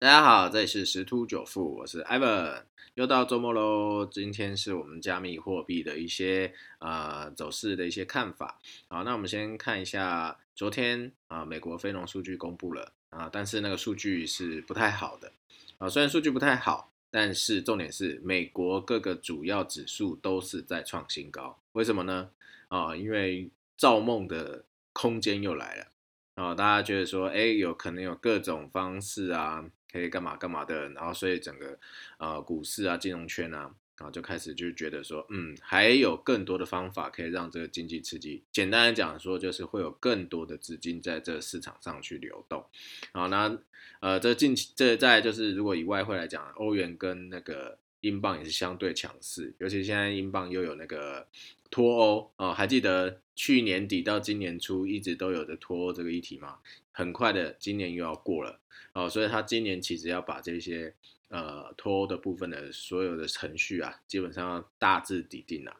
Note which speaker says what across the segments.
Speaker 1: 大家好，这里是十突九富，我是 Ivan，又到周末喽。今天是我们加密货币的一些呃走势的一些看法。好，那我们先看一下昨天啊，美国非农数据公布了啊，但是那个数据是不太好的啊。虽然数据不太好，但是重点是美国各个主要指数都是在创新高。为什么呢？啊，因为造梦的空间又来了啊！大家觉得说，哎，有可能有各种方式啊。可以干嘛干嘛的，然后所以整个呃股市啊、金融圈啊，然后就开始就觉得说，嗯，还有更多的方法可以让这个经济刺激。简单的讲说，就是会有更多的资金在这个市场上去流动。好，那呃，这近期这在就是如果以外汇来讲，欧元跟那个英镑也是相对强势，尤其现在英镑又有那个脱欧哦，还记得去年底到今年初一直都有的脱欧这个议题嘛？很快的，今年又要过了哦，所以他今年其实要把这些呃脱欧的部分的所有的程序啊，基本上要大致拟定了。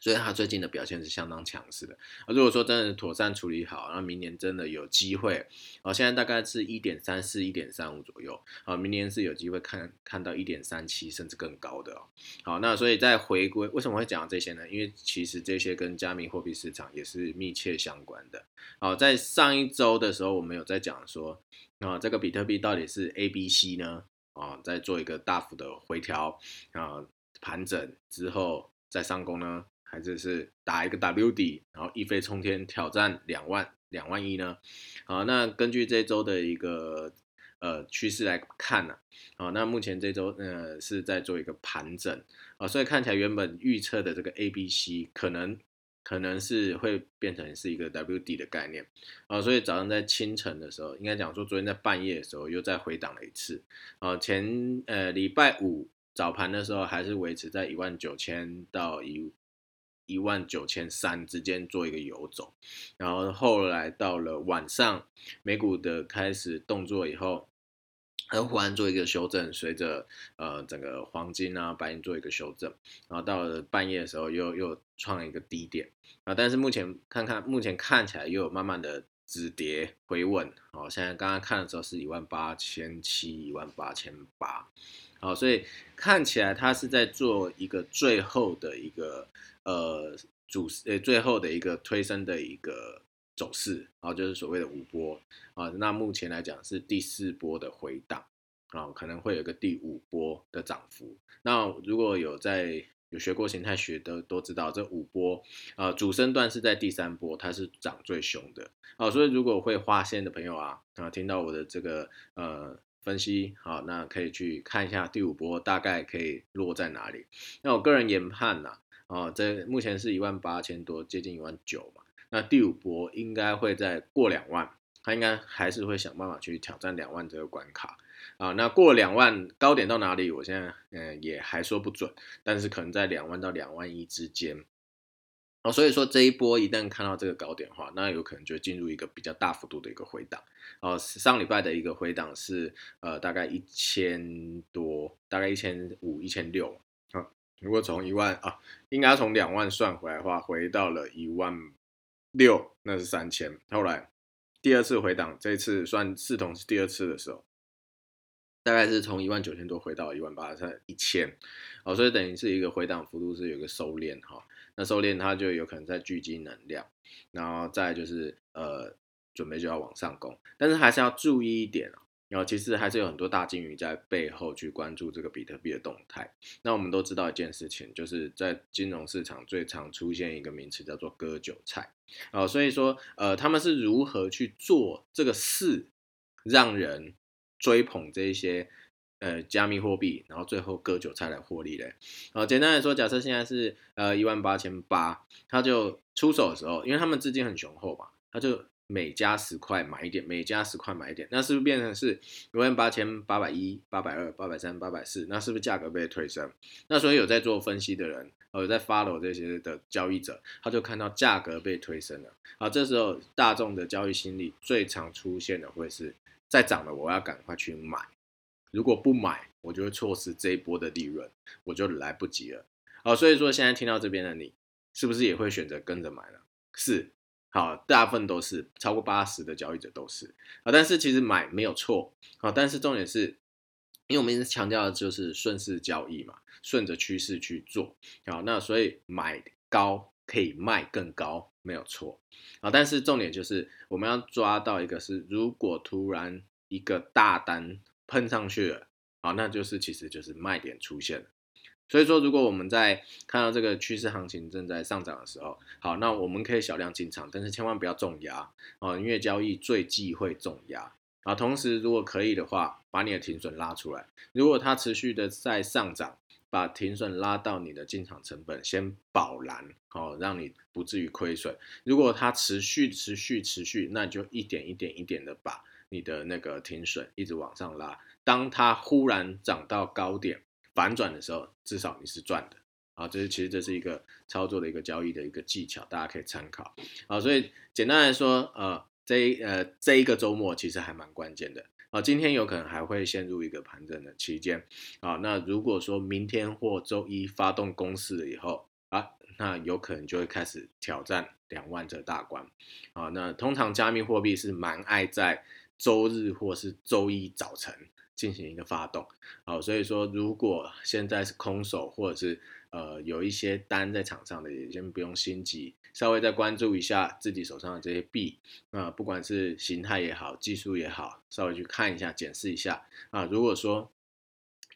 Speaker 1: 所以它最近的表现是相当强势的啊。如果说真的妥善处理好，那明年真的有机会啊。现在大概是一点三四、一点三五左右啊，明年是有机会看看到一点三七甚至更高的哦。好，那所以在回归，为什么会讲这些呢？因为其实这些跟加密货币市场也是密切相关的。好，在上一周的时候，我们有在讲说啊，这个比特币到底是 A、B、C 呢？啊，在做一个大幅的回调啊，盘整之后再上攻呢？还是是打一个 W 底，然后一飞冲天挑战两万两万一呢？好，那根据这周的一个呃趋势来看呢，啊，那目前这周呃是在做一个盘整啊，所以看起来原本预测的这个 A、B、C 可能可能是会变成是一个 W 底的概念啊，所以早上在清晨的时候，应该讲说昨天在半夜的时候又再回档了一次啊，前呃礼拜五早盘的时候还是维持在一万九千到一。一万九千三之间做一个游走，然后后来到了晚上，美股的开始动作以后，很忽然做一个修正，随着呃整个黄金啊白银做一个修正，然后到了半夜的时候又又创了一个低点。啊，但是目前看看目前看起来又有慢慢的止跌回稳，哦，现在刚刚看的时候是一万八千七一万八千八，好，所以看起来它是在做一个最后的一个。呃，主呃最后的一个推升的一个走势，然后就是所谓的五波啊。那目前来讲是第四波的回档啊，可能会有个第五波的涨幅。那如果有在有学过形态学的都知道，这五波啊主升段是在第三波，它是涨最凶的啊。所以如果会画线的朋友啊啊，听到我的这个呃分析好，那可以去看一下第五波大概可以落在哪里。那我个人研判呐。哦，这目前是一万八千多，接近一万九嘛。那第五波应该会在过两万，它应该还是会想办法去挑战两万这个关卡啊。那过两万高点到哪里？我现在嗯也还说不准，但是可能在两万到两万一之间。哦，所以说这一波一旦看到这个高点的话，那有可能就进入一个比较大幅度的一个回档。哦，上礼拜的一个回档是呃大概一千多，大概一千五、一千六。如果从一万啊，应该从两万算回来的话，回到了一万六，那是三千。后来第二次回档，这次算四同是第二次的时候，大概是从一万九千多回到一万八，千一千。哦，所以等于是一个回档幅度是有个收敛哈。那收敛它就有可能在聚集能量，然后再就是呃准备就要往上攻，但是还是要注意一点啊。然后其实还是有很多大金鱼在背后去关注这个比特币的动态。那我们都知道一件事情，就是在金融市场最常出现一个名词叫做割韭菜。哦，所以说，呃，他们是如何去做这个事，让人追捧这些呃加密货币，然后最后割韭菜来获利嘞？哦，简单来说，假设现在是呃一万八千八，他就出手的时候，因为他们资金很雄厚嘛，他就。每加十块买一点，每加十块买一点，那是不是变成是一万八千八百一、八百二、八百三、八百四？那是不是价格被推升？那所以有在做分析的人，呃，在 follow 这些的交易者，他就看到价格被推升了。好，这时候大众的交易心理最常出现的会是再涨了，我要赶快去买。如果不买，我就会错失这一波的利润，我就来不及了。好，所以说现在听到这边的你，是不是也会选择跟着买呢？是。好，大部分都是超过八十的交易者都是啊，但是其实买没有错啊，但是重点是，因为我们一直强调的就是顺势交易嘛，顺着趋势去做好，那所以买高可以卖更高没有错啊，但是重点就是我们要抓到一个是，如果突然一个大单喷上去了啊，那就是其实就是卖点出现了。所以说，如果我们在看到这个趋势行情正在上涨的时候，好，那我们可以小量进场，但是千万不要重压哦，因为交易最忌讳重压啊。同时，如果可以的话，把你的停损拉出来。如果它持续的在上涨，把停损拉到你的进场成本，先保蓝哦，让你不至于亏损。如果它持续、持续、持续，那你就一点一点、一点的把你的那个停损一直往上拉。当它忽然涨到高点。反转的时候，至少你是赚的啊！这是其实这是一个操作的一个交易的一个技巧，大家可以参考啊。所以简单来说，呃，这呃这一个周末其实还蛮关键的啊。今天有可能还会陷入一个盘整的期间啊。那如果说明天或周一发动攻势了以后啊，那有可能就会开始挑战两万这大关啊。那通常加密货币是蛮爱在周日或是周一早晨。进行一个发动，好，所以说如果现在是空手，或者是呃有一些单在场上的，也先不用心急，稍微再关注一下自己手上的这些币，啊，不管是形态也好，技术也好，稍微去看一下，检视一下啊。如果说，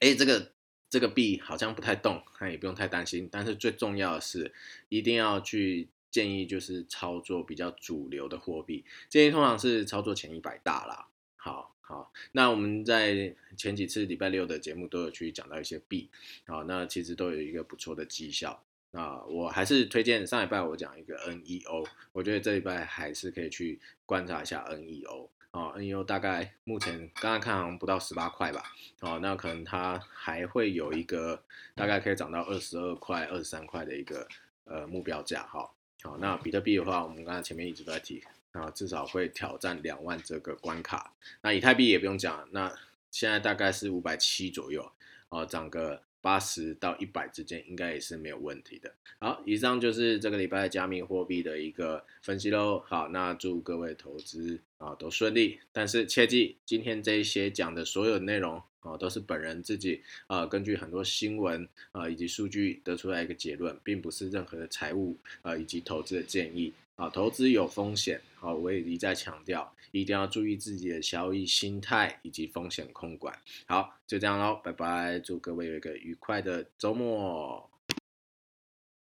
Speaker 1: 哎，这个这个币好像不太动，那也不用太担心。但是最重要的是，一定要去建议就是操作比较主流的货币，建议通常是操作前一百大啦。好。好，那我们在前几次礼拜六的节目都有去讲到一些币，好，那其实都有一个不错的绩效。那我还是推荐上礼拜我讲一个 NEO，我觉得这礼拜还是可以去观察一下 NEO。哦，NEO 大概目前刚刚看好像不到十八块吧，哦，那可能它还会有一个大概可以涨到二十二块、二十三块的一个呃目标价。哈，好，那比特币的话，我们刚才前面一直都在提。啊，至少会挑战两万这个关卡。那以太币也不用讲，那现在大概是五百七左右，哦，涨个八十到一百之间，应该也是没有问题的。好，以上就是这个礼拜加密货币的一个分析喽。好，那祝各位投资啊都顺利。但是切记，今天这一些讲的所有内容啊，都是本人自己啊根据很多新闻啊以及数据得出来一个结论，并不是任何的财务啊以及投资的建议。啊，投资有风险，好，我也一再强调，一定要注意自己的交易心态以及风险控管。好，就这样喽，拜拜，祝各位有一个愉快的周末。